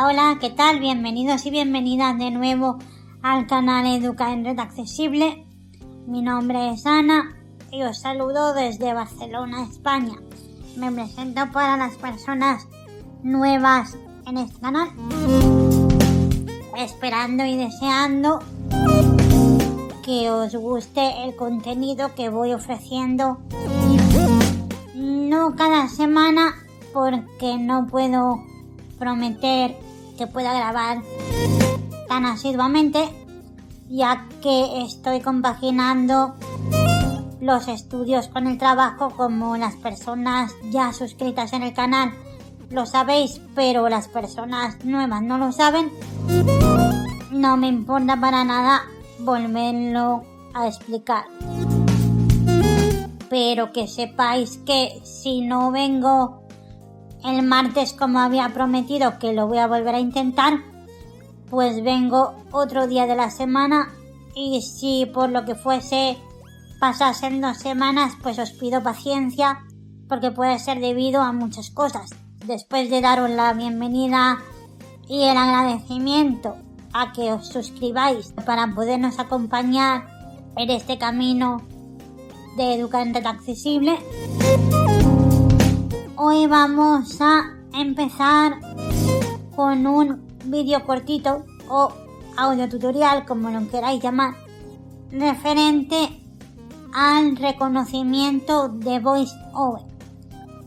Hola, ¿qué tal? Bienvenidos y bienvenidas de nuevo al canal Educa en Red Accesible. Mi nombre es Ana y os saludo desde Barcelona, España. Me presento para las personas nuevas en este canal. Esperando y deseando que os guste el contenido que voy ofreciendo. No cada semana porque no puedo prometer que pueda grabar tan asiduamente, ya que estoy compaginando los estudios con el trabajo como las personas ya suscritas en el canal lo sabéis, pero las personas nuevas no lo saben. No me importa para nada volverlo a explicar. Pero que sepáis que si no vengo el martes como había prometido que lo voy a volver a intentar, pues vengo otro día de la semana y si por lo que fuese pasasen dos semanas, pues os pido paciencia porque puede ser debido a muchas cosas. Después de daros la bienvenida y el agradecimiento a que os suscribáis para podernos acompañar en este camino de educante accesible, Hoy vamos a empezar con un vídeo cortito o audio tutorial, como lo queráis llamar, referente al reconocimiento de VoiceOver.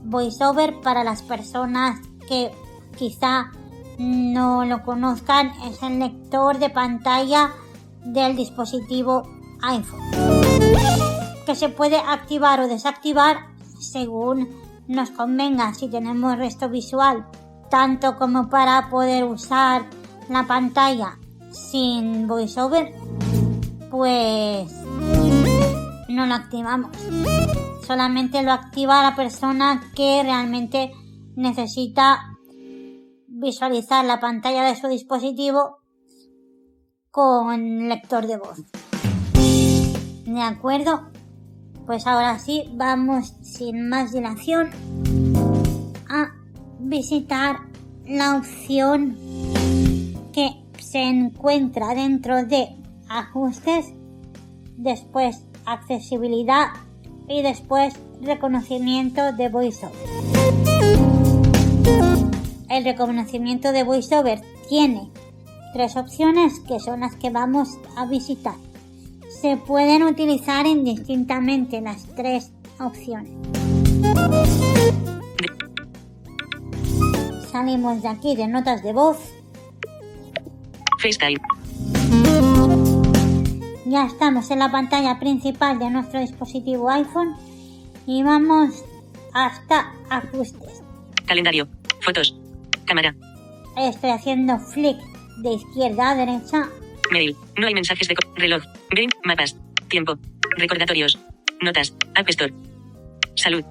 VoiceOver para las personas que quizá no lo conozcan es el lector de pantalla del dispositivo iPhone que se puede activar o desactivar según nos convenga si tenemos resto visual, tanto como para poder usar la pantalla sin voiceover, pues no lo activamos. Solamente lo activa la persona que realmente necesita visualizar la pantalla de su dispositivo con lector de voz. ¿De acuerdo? Pues ahora sí, vamos sin más dilación a visitar la opción que se encuentra dentro de ajustes, después accesibilidad y después reconocimiento de VoiceOver. El reconocimiento de VoiceOver tiene tres opciones que son las que vamos a visitar se pueden utilizar indistintamente las tres opciones. Salimos de aquí de notas de voz. FaceTime. Ya estamos en la pantalla principal de nuestro dispositivo iPhone y vamos hasta ajustes. Calendario. Fotos. Cámara. Estoy haciendo flick de izquierda a derecha Mail. No hay mensajes de reloj. Game. Mapas. Tiempo. Recordatorios. Notas. App Store. Salud.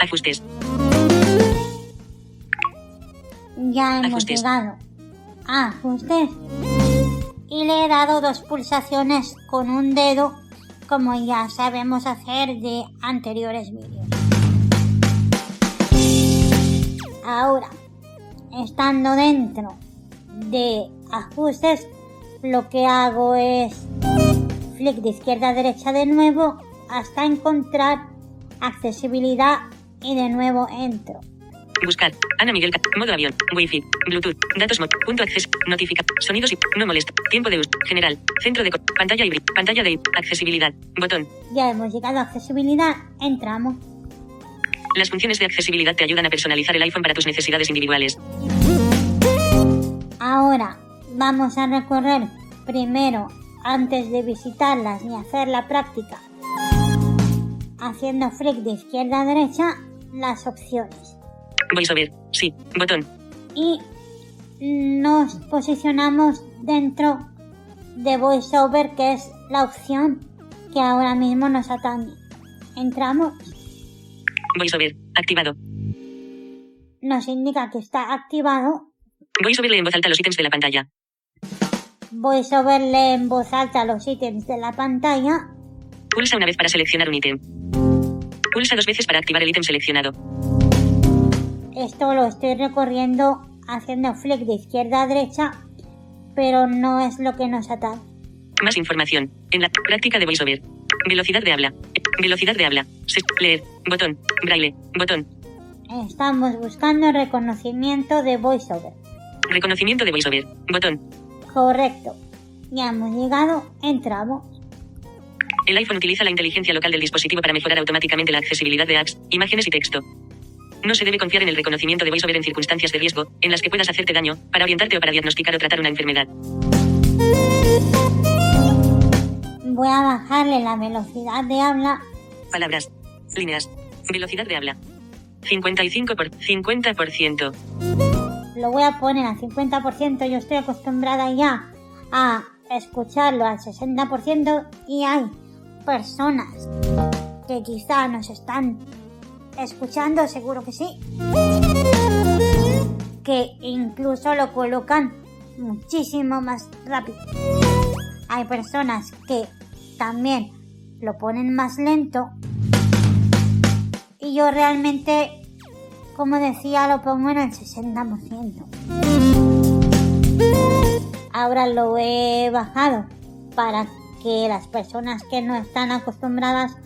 Ajustes. Ya hemos Ajustes. llegado a ajustes y le he dado dos pulsaciones con un dedo como ya sabemos hacer de anteriores vídeos. Ahora, estando dentro de ajustes, lo que hago es flick de izquierda a derecha de nuevo hasta encontrar accesibilidad y de nuevo entro. Buscar. Ana Miguel. Modo avión. Wi-Fi. Bluetooth. Datos. Mod. Punto acceso. Notifica. Sonidos y. No molesta. Tiempo de uso. General. Centro de. co- Pantalla y. Pantalla de. Accesibilidad. Botón. Ya hemos llegado a accesibilidad, entramos. Las funciones de accesibilidad te ayudan a personalizar el iPhone para tus necesidades individuales. Ahora vamos a recorrer primero, antes de visitarlas ni hacer la práctica, haciendo flick de izquierda a derecha, las opciones. VoiceOver. Sí. Botón. Y nos posicionamos dentro de VoiceOver, que es la opción que ahora mismo nos atañe. Entramos, VoiceOver. Activado. nos indica que está activado. VoiceOver lee en voz alta los ítems de la pantalla. VoiceOver lee en voz alta los ítems de la pantalla. Pulsa una vez para seleccionar un ítem. Pulsa dos veces para activar el ítem seleccionado. Esto lo estoy recorriendo haciendo flick de izquierda a derecha, pero no es lo que nos atrae. Más información. En la práctica de VoiceOver. Velocidad de habla. Velocidad de habla. Se- leer. Botón. Braille. Botón. Estamos buscando reconocimiento de VoiceOver. Reconocimiento de VoiceOver. Botón. Correcto. Ya hemos llegado, entramos. El iPhone utiliza la inteligencia local del dispositivo para mejorar automáticamente la accesibilidad de apps, imágenes y texto. No se debe confiar en el reconocimiento de VoiceOver en circunstancias de riesgo, en las que puedas hacerte daño, para orientarte o para diagnosticar o tratar una enfermedad. Voy a bajarle la velocidad de habla. Palabras. Líneas. Velocidad de habla. 55 por 50%. Lo voy a poner al 50%. Yo estoy acostumbrada ya a escucharlo al 60% y hay personas que quizá nos están escuchando, seguro que sí, que incluso lo colocan muchísimo más rápido. Hay personas que también lo ponen más lento y yo realmente, como decía, lo pongo en el 60%. Ahora lo he bajado para que las personas que no están acostumbradas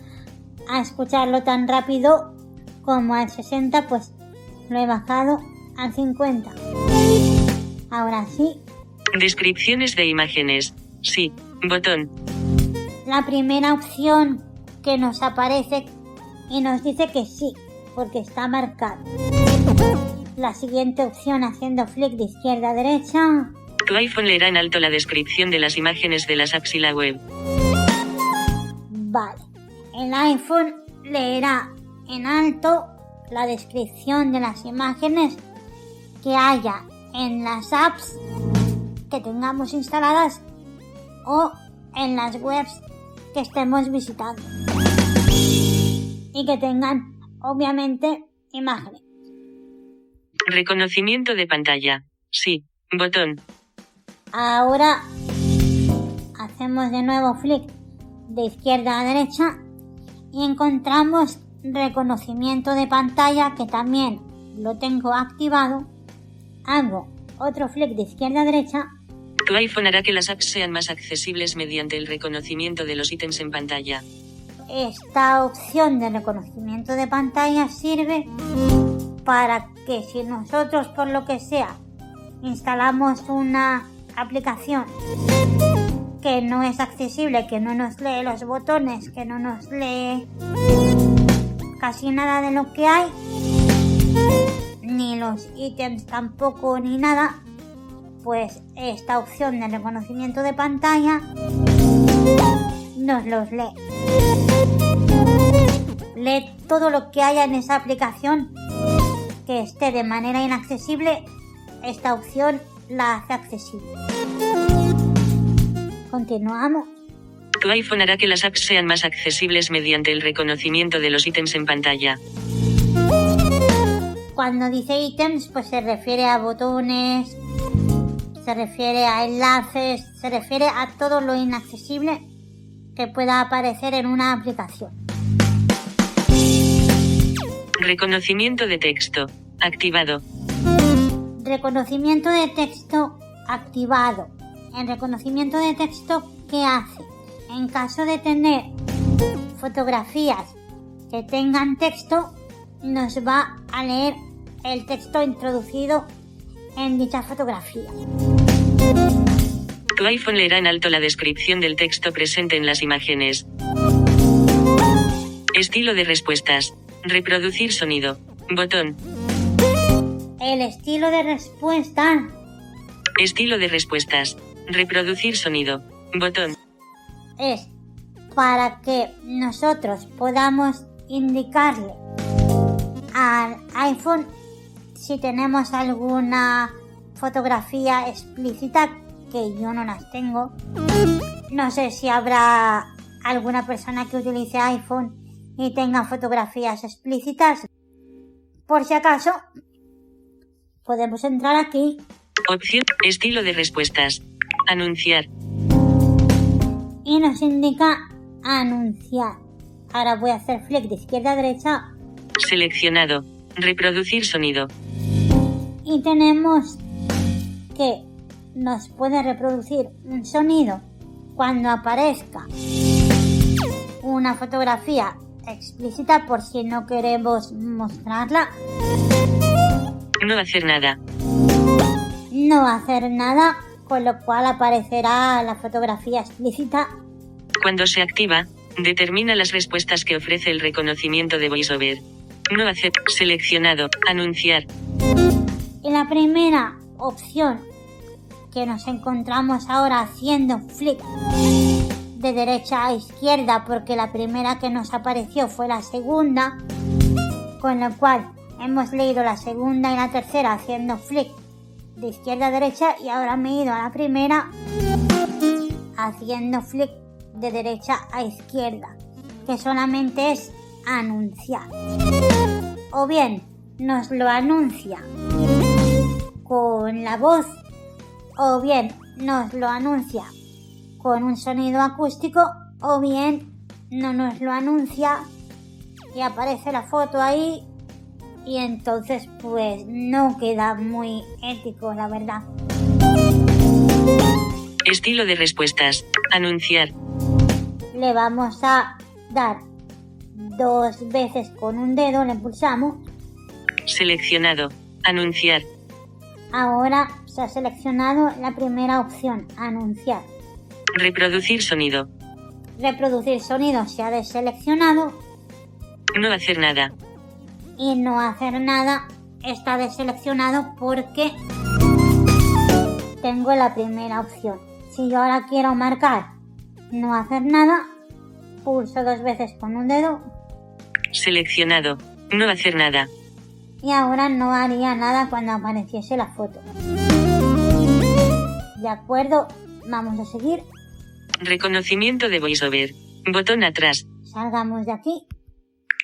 a escucharlo tan rápido como al 60, pues lo he bajado al 50. Ahora sí, Descripciones de imágenes. Sí. Botón. la primera opción que nos aparece y nos dice que sí, porque está marcado. La siguiente opción haciendo flick de izquierda a derecha. Tu iPhone leerá en alto la descripción de las imágenes de las apps y la web. Vale. El iPhone leerá en alto la descripción de las imágenes que haya en las apps que tengamos instaladas o en las webs que estemos visitando. Y que tengan, obviamente, imágenes. Reconocimiento de pantalla. Sí. Botón. Ahora hacemos de nuevo flick de izquierda a derecha y encontramos reconocimiento de pantalla que también lo tengo activado. Hago otro flick de izquierda a derecha. Tu iPhone hará que las apps sean más accesibles mediante el reconocimiento de los ítems en pantalla. Esta opción de reconocimiento de pantalla sirve para que si nosotros por lo que sea instalamos una aplicación que no es accesible, que no nos lee los botones, que no nos lee casi nada de lo que hay, ni los ítems tampoco ni nada, pues esta opción de reconocimiento de pantalla nos los lee. Lee todo lo que haya en esa aplicación que esté de manera inaccesible, esta opción la hace accesible. Continuamos. Tu iPhone hará que las apps sean más accesibles mediante el reconocimiento de los ítems en pantalla. Cuando dice ítems, pues se refiere a botones, se refiere a enlaces, se refiere a todo lo inaccesible que pueda aparecer en una aplicación. Reconocimiento de texto. Activado. Reconocimiento de texto activado. El reconocimiento de texto, ¿qué hace? En caso de tener fotografías que tengan texto, nos va a leer el texto introducido en dicha fotografía. Tu iPhone leerá en alto la descripción del texto presente en las imágenes. Estilo de respuestas. Reproducir sonido. Botón. El estilo de respuesta Estilo de respuestas. Reproducir sonido. Botón. es para que nosotros podamos indicarle al iPhone si tenemos alguna fotografía explícita que yo no las tengo. No sé si habrá alguna persona que utilice iPhone y tenga fotografías explícitas. Por si acaso, podemos entrar aquí Opción. Estilo de respuestas. Anunciar. y nos indica anunciar. Ahora voy a hacer flick de izquierda a derecha. Seleccionado. Reproducir sonido. y tenemos que nos puede reproducir un sonido cuando aparezca una fotografía explícita por si no queremos mostrarla. No hacer nada. No hacer nada, con lo cual aparecerá la fotografía explícita. Cuando se activa, determina las respuestas que ofrece el reconocimiento de VoiceOver. No hacer. Seleccionado. Anunciar. Y la primera opción que nos encontramos ahora haciendo flick de derecha a izquierda porque la primera que nos apareció fue la segunda, con lo cual hemos leído la segunda y la tercera haciendo flick de izquierda a derecha y ahora me he ido a la primera haciendo flick de derecha a izquierda, que solamente es anunciar. O bien nos lo anuncia con la voz o bien nos lo anuncia con un sonido acústico o bien no nos lo anuncia y aparece la foto ahí y entonces pues no queda muy ético la verdad. Estilo de respuestas. Anunciar. Le vamos a dar dos veces con un dedo, le pulsamos. Seleccionado. Anunciar. Ahora se ha seleccionado la primera opción, anunciar. Reproducir sonido. Reproducir sonido se ha deseleccionado No hacer nada. y no hacer nada está deseleccionado porque tengo la primera opción. Si yo ahora quiero marcar no hacer nada, pulso dos veces con un dedo Seleccionado. No hacer nada. y ahora no haría nada cuando apareciese la foto. De acuerdo, vamos a seguir. Reconocimiento de VoiceOver. Botón atrás. Salgamos de aquí.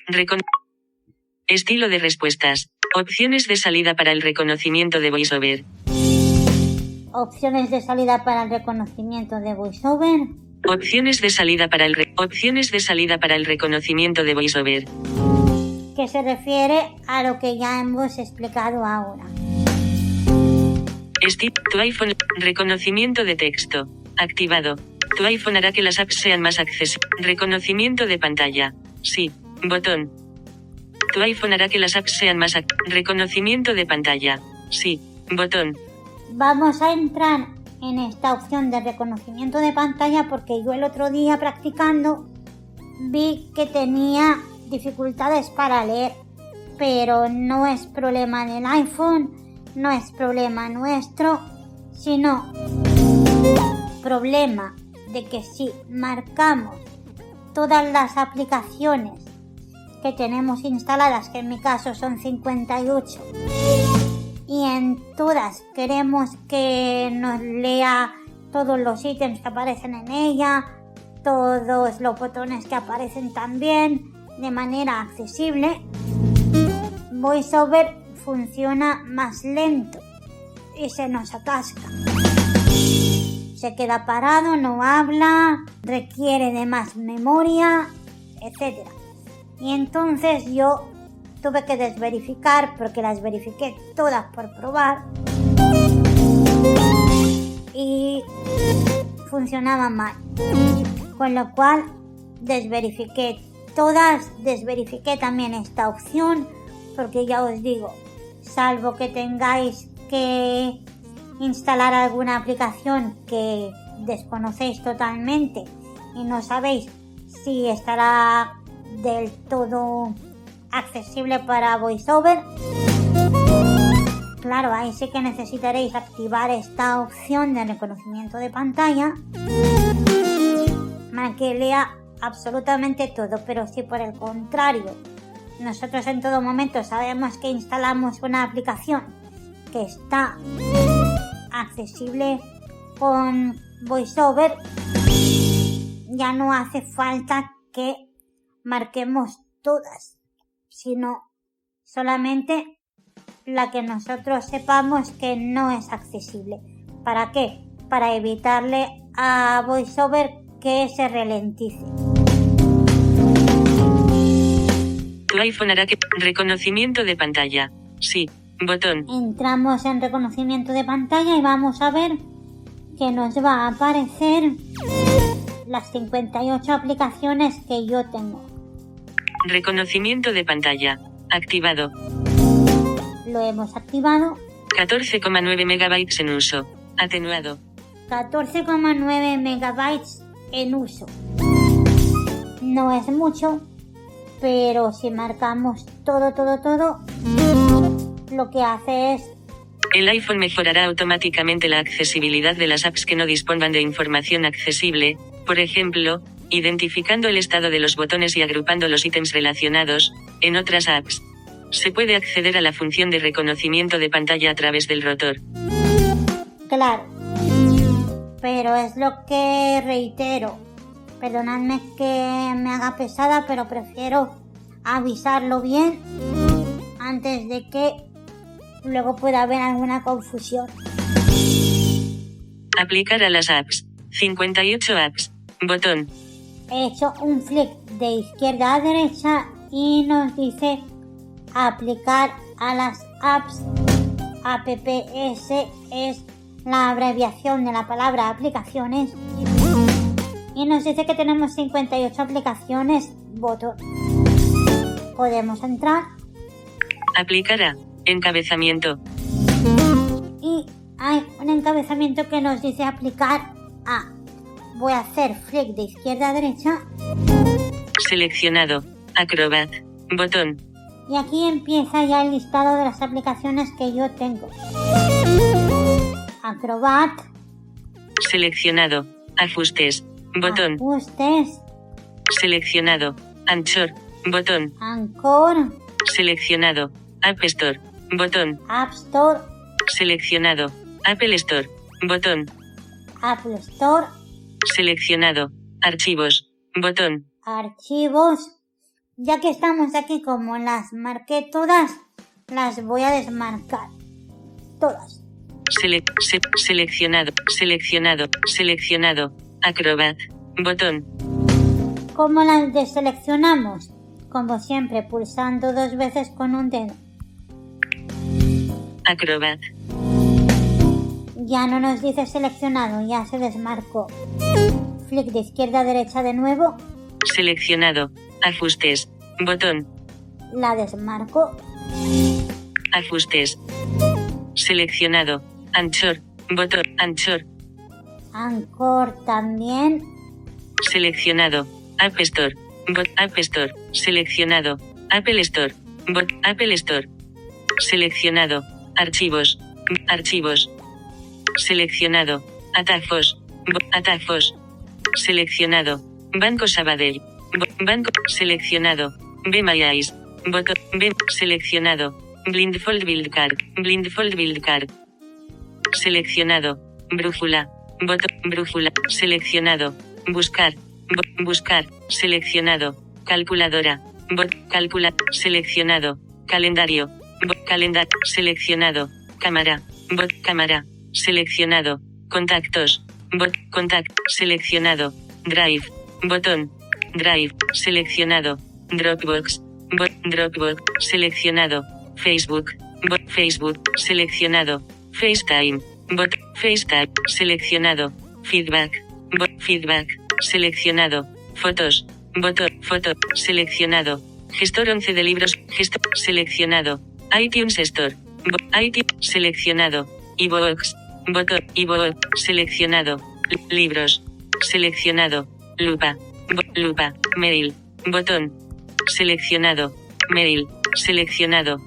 Recon- Estilo de respuestas. Opciones de salida para el reconocimiento de VoiceOver. Opciones de salida para el reconocimiento de VoiceOver. Opciones de salida para el re- opciones de salida para el reconocimiento de VoiceOver. que se refiere a lo que ya hemos explicado ahora. Esti- tu iPhone. Reconocimiento de texto. Activado. Tu iPhone hará que las apps sean más accesibles. Reconocimiento de pantalla. Sí. Botón. Tu iPhone hará que las apps sean más ac- Reconocimiento de pantalla. Sí. Botón. Vamos a entrar en esta opción de reconocimiento de pantalla porque yo el otro día practicando vi que tenía dificultades para leer, pero no es problema del iPhone, no es problema nuestro, sino problema de que si marcamos todas las aplicaciones que tenemos instaladas, que en mi caso son 58, y en todas queremos que nos lea todos los ítems que aparecen en ella, todos los botones que aparecen también de manera accesible. VoiceOver funciona más lento y se nos atasca. Se queda parado, no habla, requiere de más memoria, etc. Y entonces yo tuve que desverificar porque las verifiqué todas por probar y funcionaban mal. Con lo cual desverifiqué todas, desverifiqué también esta opción porque ya os digo, salvo que tengáis que instalar alguna aplicación que desconocéis totalmente y no sabéis si estará del todo accesible para VoiceOver. Claro, ahí sí que necesitaréis activar esta opción de reconocimiento de pantalla para que lea absolutamente todo. Pero si por el contrario, nosotros en todo momento sabemos que instalamos una aplicación que está accesible con VoiceOver, ya no hace falta que marquemos todas, sino solamente la que nosotros sepamos que no es accesible. ¿Para qué? Para evitarle a VoiceOver que se ralentice. Tu iPhone hará que. Reconocimiento de pantalla. Sí. Botón. Entramos en reconocimiento de pantalla y vamos a ver que nos va a aparecer las 58 aplicaciones que yo tengo. Reconocimiento de pantalla. Activado. Lo hemos activado. 14,9 megabytes en uso. Atenuado. 14,9 megabytes en uso. No es mucho, pero si marcamos todo, todo, todo, lo que hace es El iPhone mejorará automáticamente la accesibilidad de las apps que no dispongan de información accesible, por ejemplo, identificando el estado de los botones y agrupando los ítems relacionados, en otras apps. Se puede acceder a la función de reconocimiento de pantalla a través del rotor. Claro. Pero es lo que reitero. Perdonadme que me haga pesada, pero prefiero avisarlo bien antes de que luego pueda haber alguna confusión. Aplicar a las apps. 58 apps. Botón. He hecho un flick de izquierda a derecha y nos dice aplicar a las apps. APPS es la abreviación de la palabra aplicaciones. Y nos dice que tenemos 58 aplicaciones. Botón. Podemos entrar Aplicar a. Encabezamiento. y hay un encabezamiento que nos dice aplicar a. Voy a hacer flick de izquierda a derecha Seleccionado. Acrobat. Botón. y aquí empieza ya el listado de las aplicaciones que yo tengo. Acrobat, Seleccionado. Ajustes. Botón. ajustes, Seleccionado. Anchor. Botón. Anchor, Seleccionado. App Store. Botón. App Store, Seleccionado. Apple Store. Botón. Apple Store, Seleccionado. Archivos. Botón. archivos. Ya que estamos aquí como las marqué todas, las voy a desmarcar. Todas. Sele- se- seleccionado. Seleccionado. Seleccionado. Acrobat. Botón. ¿Cómo las deseleccionamos? Como siempre, pulsando dos veces con un dedo. Acrobat. Ya no nos dice seleccionado, ya se desmarcó. Flick de izquierda a derecha de nuevo, Seleccionado. Ajustes. Botón. la desmarco. Ajustes. Seleccionado. Anchor. Botón. Anchor. Anchor también. Seleccionado. App Store. Bot. App Store. Seleccionado. Apple Store. Bot. Apple Store. Seleccionado. Archivos. Archivos. Seleccionado. Atajos. Atajos. Seleccionado. Banco Sabadell. Banco. Seleccionado. Be My Eyes. B. Seleccionado. Blindfold Build Card. Blindfold Build Card. Seleccionado. Brújula. Botón. Brújula. Seleccionado. Buscar. Buscar. Seleccionado. Calculadora. Bot. Calcula. Seleccionado. Calendario. Calendario. Seleccionado. Cámara. Bot. Cámara. Seleccionado. Contactos. Bot. Contact. Seleccionado. Drive. Botón. Drive. Seleccionado. Dropbox. Bot. Dropbox. Seleccionado. Facebook. Bot. Facebook. Seleccionado. FaceTime. Bot. FaceTime. Seleccionado. Feedback. Bot. Feedback. Seleccionado. Fotos. Botón. Foto. Seleccionado. Gestor 11 de libros. Gestor. Seleccionado. iTunes Store. Bo- iTunes. Seleccionado. iVoox. IVoox. Seleccionado. Li- Libros. Seleccionado. Lupa. Lupa. Mail. Botón. Seleccionado. Mail. Seleccionado.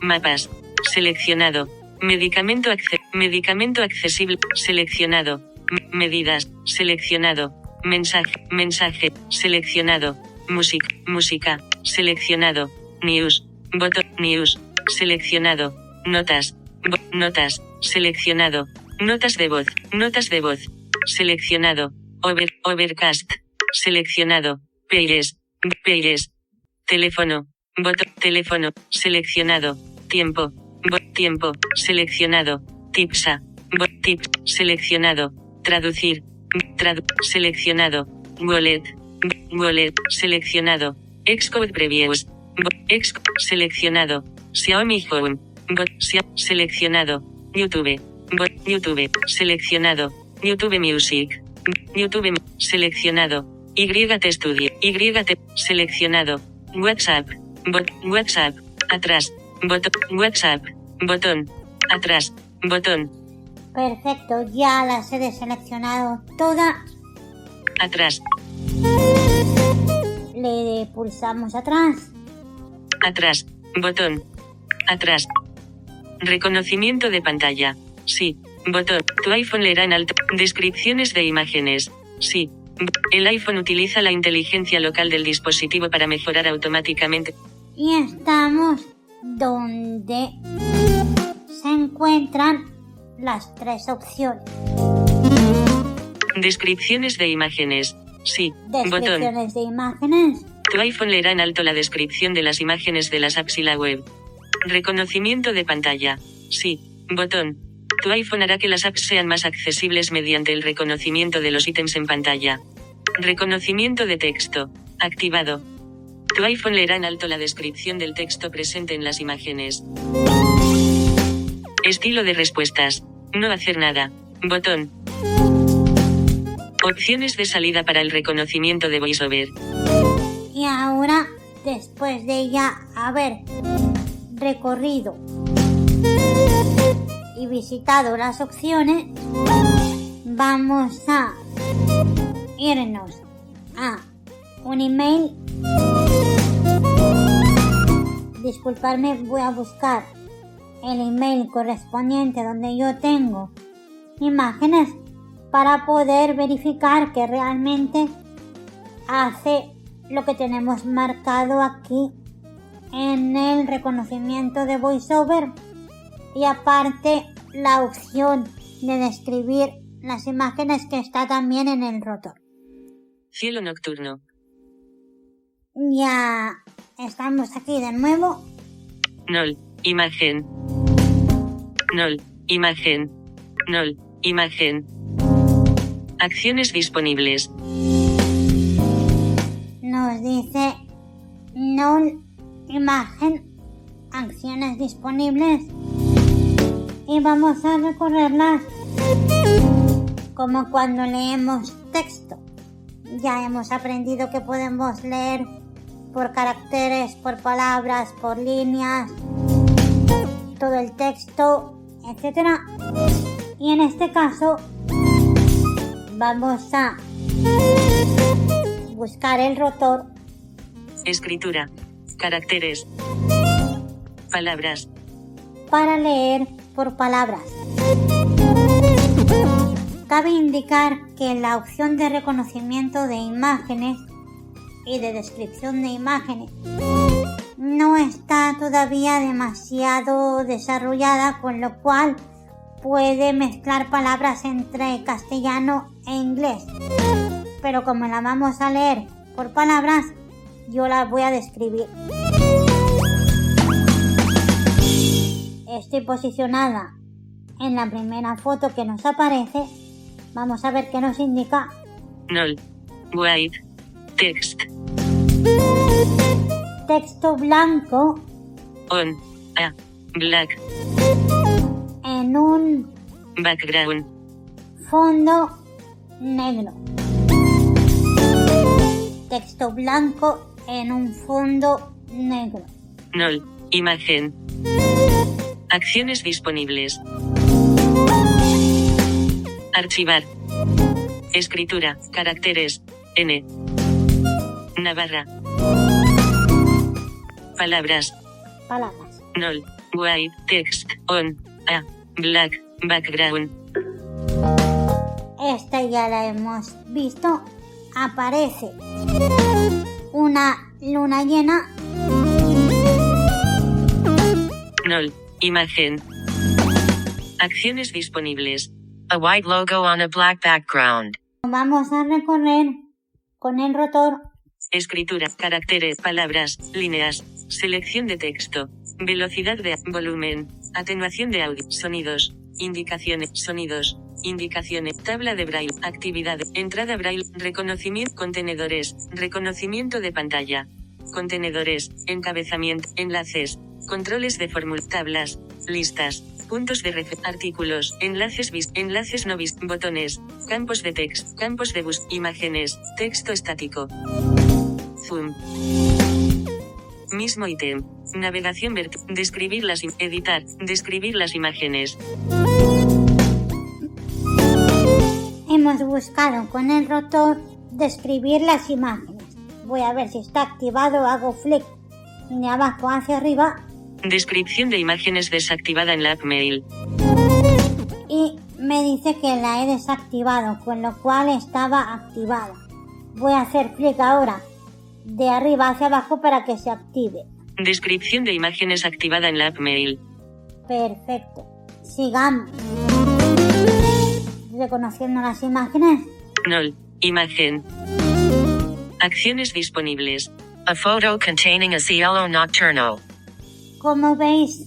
Mapas. Seleccionado. Medicamento, acce- medicamento accesible. Seleccionado. Medidas. Seleccionado. Mensaje. Mensaje. Seleccionado. Música. Música. Seleccionado. News. Botón. News. Seleccionado. Notas. Notas. Seleccionado. Notas de voz. Notas de voz. Seleccionado. Over, overcast. Seleccionado. Pages. Pages. Teléfono. Botón. Teléfono. Seleccionado. Tiempo. Bot. Tiempo. Seleccionado. Tipsa. Bot. Tip. Seleccionado. Traducir. Tradu. Seleccionado. Wallet. Wallet. Seleccionado. Xcode Previews. Xcode. Seleccionado. Xiaomi Home. Bot, seleccionado. YouTube. Bot, YouTube. Seleccionado. YouTube Music. YouTube. Seleccionado. YT Studio. YT. Seleccionado. WhatsApp. Bot, WhatsApp. Atrás. Botón. WhatsApp. Botón. Atrás. Botón. Perfecto, ya las he deseleccionado todas. Atrás. Le pulsamos atrás. Atrás. Botón. Atrás. Reconocimiento de pantalla. Sí. Botón. Tu iPhone leerá en alto. Descripciones de imágenes. Sí. El iPhone utiliza la inteligencia local del dispositivo para mejorar automáticamente. Y estamos donde se encuentran las tres opciones. Descripciones de imágenes. Sí. Botón. Descripciones de imágenes. Tu iPhone leerá en alto la descripción de las imágenes de las apps y la web. Reconocimiento de pantalla. Sí. Botón. Tu iPhone hará que las apps sean más accesibles mediante el reconocimiento de los ítems en pantalla. Reconocimiento de texto. Activado. Tu iPhone leerá en alto la descripción del texto presente en las imágenes. Estilo de respuestas. No hacer nada. Botón. Opciones de salida para el reconocimiento de VoiceOver. Y ahora, después de ya haber recorrido y visitado las opciones, vamos a irnos a un email. Disculparme, voy a buscar el email correspondiente donde yo tengo imágenes para poder verificar que realmente hace lo que tenemos marcado aquí en el reconocimiento de voiceover y aparte la opción de describir las imágenes que está también en el rotor. Cielo nocturno. Ya estamos aquí de nuevo. Nol. Imagen. Nol. Imagen. Nol. Imagen. Acciones disponibles. Nos dice null imagen acciones disponibles y vamos a recorrerlas como cuando leemos texto. Ya hemos aprendido que podemos leer por caracteres, por palabras, por líneas, todo el texto, etc. Y en este caso vamos a buscar el rotor Escritura. Caracteres. Palabras. para leer por palabras. Cabe indicar que la opción de reconocimiento de imágenes y de descripción de imágenes no está todavía demasiado desarrollada, con lo cual puede mezclar palabras entre castellano e inglés. Pero como la vamos a leer por palabras, yo la voy a describir. Estoy posicionada en la primera foto que nos aparece. Vamos a ver qué nos indica. Nol. White. Text. Texto blanco On. A. Black. en un Background. fondo negro. Texto blanco en un fondo negro. Nol. Imagen. Acciones disponibles. Archivar. Escritura. Caracteres. N. Navarra. Palabras. Palabras. Nol. White. Text. On. A. Black. Background. Esta ya la hemos visto. Aparece una luna llena. Nol. Imagen. Acciones disponibles. A white logo on a black background. Vamos a recorrer con el rotor Escritura, caracteres, palabras, líneas, selección de texto, velocidad de volumen, atenuación de audio, sonidos, indicaciones, sonidos, indicaciones, tabla de braille, actividad, entrada braille, reconocimiento, contenedores, reconocimiento de pantalla, contenedores, encabezamiento, enlaces, controles de fórmula, tablas, listas, puntos de red, artículos, enlaces vis, enlaces no vis, botones, campos de text, campos de bus, imágenes, texto estático. Zoom. Mismo ítem. Navegación vert, describir las, editar, describir las imágenes. Hemos buscado con el rotor describir las imágenes. Voy a ver si está activado, hago flick de abajo hacia arriba Descripción de imágenes desactivada en la app Mail. y me dice que la he desactivado, con lo cual estaba activada. Voy a hacer clic ahora de arriba hacia abajo para que se active. Descripción de imágenes activada en la app Mail. Perfecto. Sigamos. Reconociendo las imágenes. Null. Imagen. Acciones disponibles. A photo containing a cielo nocturno. Como veis,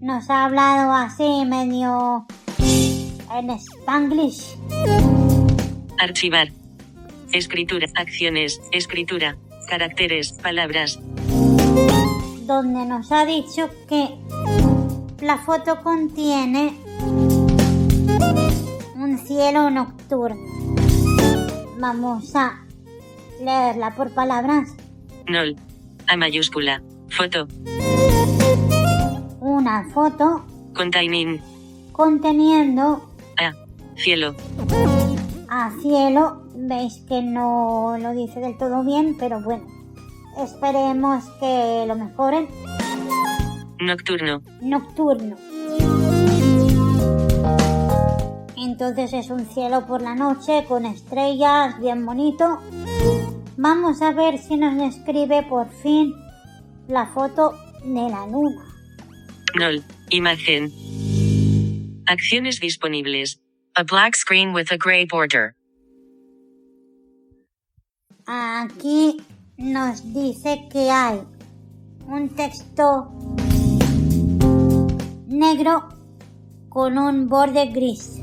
nos ha hablado así medio en spanglish. Archivar. Escritura. Acciones. Escritura. Caracteres. Palabras. donde nos ha dicho que la foto contiene cielo nocturno. Vamos a leerla por palabras. Null. A mayúscula. Foto. Una foto Containing. conteniendo A. Cielo. a cielo. Veis que no lo dice del todo bien, pero bueno, esperemos que lo mejoren. Nocturno. nocturno. Entonces es un cielo por la noche con estrellas, bien bonito. Vamos a ver si nos describe por fin la foto de la luna. Null. Imagen. Acciones disponibles. A black screen with a gray border. Aquí nos dice que hay un texto negro con un borde gris.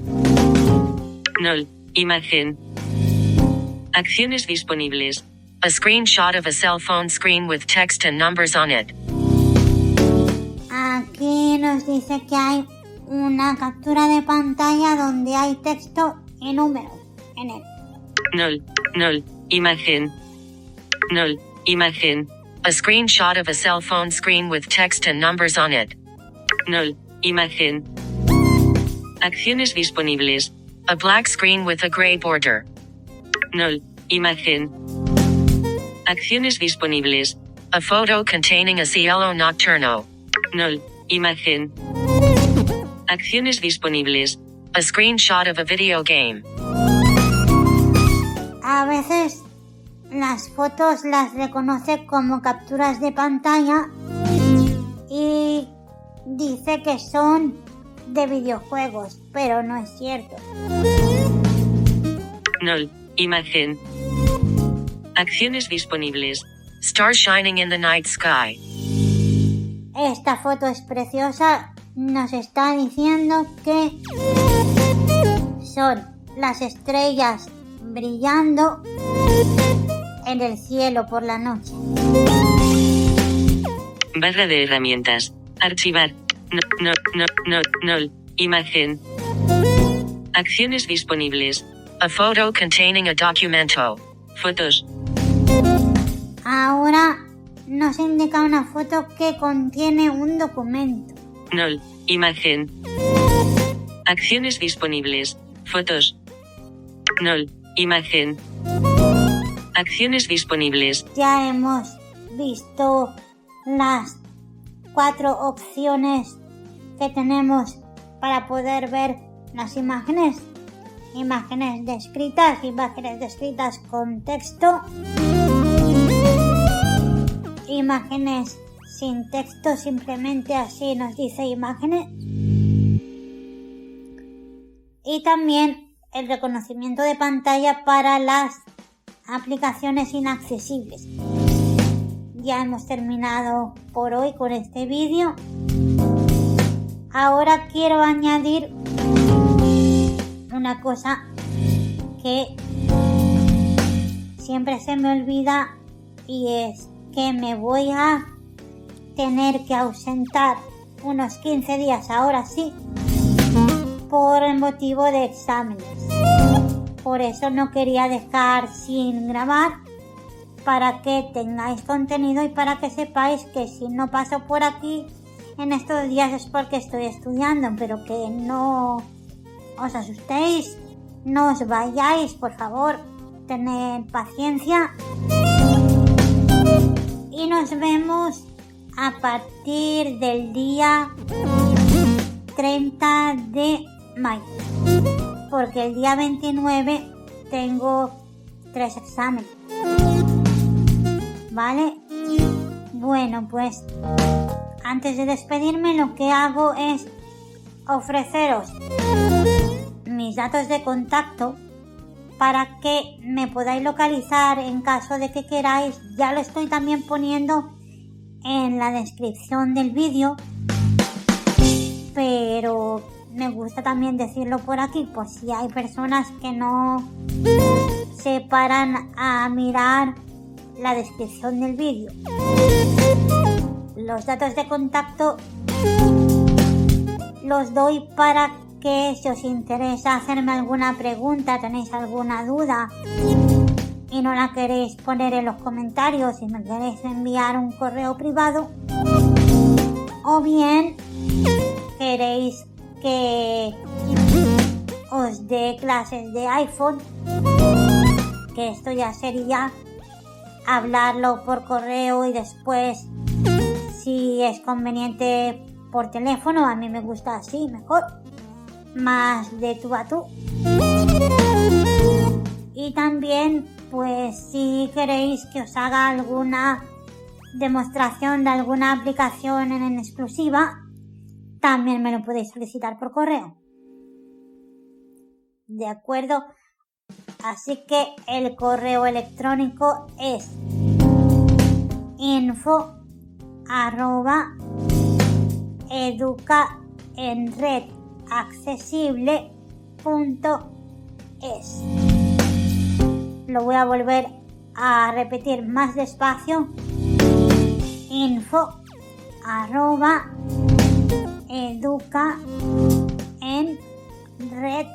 Null. Imagen. Acciones disponibles. A screenshot of a cell phone screen with text and numbers on it. Aquí nos dice que hay una captura de pantalla donde hay texto y números en él. Null. Null. Imagen. Null. Imagen. A screenshot of a cell phone screen with text and numbers on it. Null. Imagen. Acciones disponibles. A black screen with a gray border. Null. Imagen. Acciones disponibles. A photo containing a cielo nocturno. Null. Imagen. Acciones disponibles. A screenshot of a video game. A veces las fotos las reconoce como capturas de pantalla y dice que son de videojuegos, pero no es cierto. Null. Imagen. Acciones disponibles. Star shining in the night sky. Esta foto es preciosa, nos está diciendo que son las estrellas brillando en el cielo por la noche. Barra de herramientas. Archivar. No, no, no, no. Imagen. Acciones disponibles. A photo containing a documento. Fotos. Ahora nos indica una foto que contiene un documento. Null. Imagen. Acciones disponibles. Fotos. Null. Imagen. Acciones disponibles. Ya hemos visto las cuatro opciones tenemos para poder ver las imágenes. Imágenes descritas, imágenes descritas con texto. Imágenes sin texto, simplemente así nos dice imágenes. Y también el reconocimiento de pantalla para las aplicaciones inaccesibles. Ya hemos terminado por hoy con este vídeo. Ahora quiero añadir una cosa que siempre se me olvida y es que me voy a tener que ausentar unos 15 días, ahora sí, por el motivo de exámenes. Por eso no quería dejar sin grabar para que tengáis contenido y para que sepáis que si no paso por aquí en estos días es porque estoy estudiando, pero que no os asustéis, no os vayáis, por favor, tened paciencia y nos vemos a partir del día 30 de mayo, porque el día 29 tengo tres exámenes. ¿Vale? Bueno, pues antes de despedirme lo que hago es ofreceros mis datos de contacto para que me podáis localizar en caso de que queráis. Ya lo estoy también poniendo en la descripción del vídeo, pero me gusta también decirlo por aquí, por si hay personas que no se paran a mirar la descripción del vídeo. Los datos de contacto los doy para que si os interesa hacerme alguna pregunta, tenéis alguna duda y no la queréis poner en los comentarios y me queréis enviar un correo privado o bien queréis que os dé clases de iPhone que esto ya sería hablarlo por correo y después, es conveniente por teléfono, a mí me gusta así, mejor, más de tú a tú. Y también, pues si queréis que os haga alguna demostración de alguna aplicación en exclusiva, también me lo podéis solicitar por correo. ¿De acuerdo? Así que el correo electrónico es info arroba educa en red accesible punto es. Lo voy a volver a repetir más despacio. Info arroba educa en red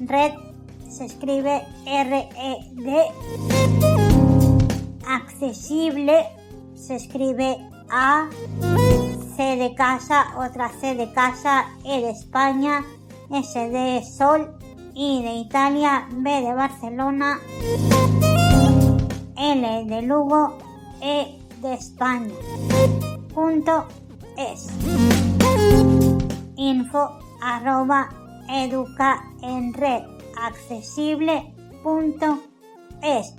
red se escribe R-E-D. Accesible se escribe A. C de casa, otra C de casa, E de España, S de Sol, I de Italia, B de Barcelona, L de Lugo, E de España. Punto es. Info arroba educa en red accesible.es.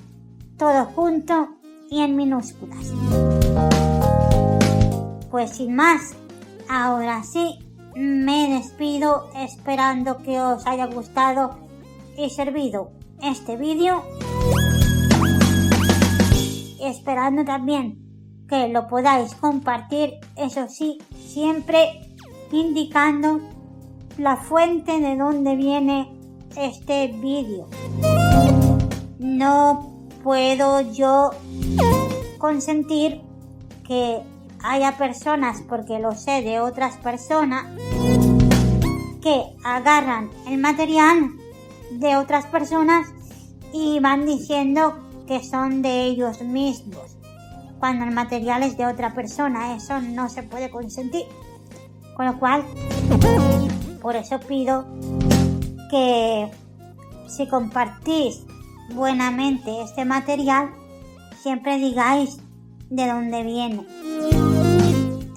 Todo junto y en minúsculas. Pues sin más, ahora sí, me despido esperando que os haya gustado y servido este vídeo. Esperando también que lo podáis compartir, eso sí, siempre indicando la fuente de donde viene este vídeo. No puedo yo consentir que haya personas, porque lo sé de otras personas, que agarran el material de otras personas y van diciendo que son de ellos mismos, cuando el material es de otra persona. Eso no se puede consentir. Con lo cual, por eso pido que si compartís buenamente este material, siempre digáis de dónde viene.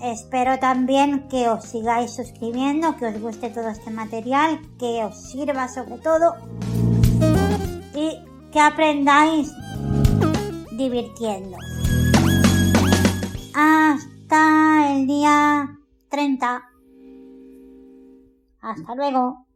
Espero también que os sigáis suscribiendo, que os guste todo este material, que os sirva sobre todo y que aprendáis divirtiendo. Hasta el día 30. Hasta luego.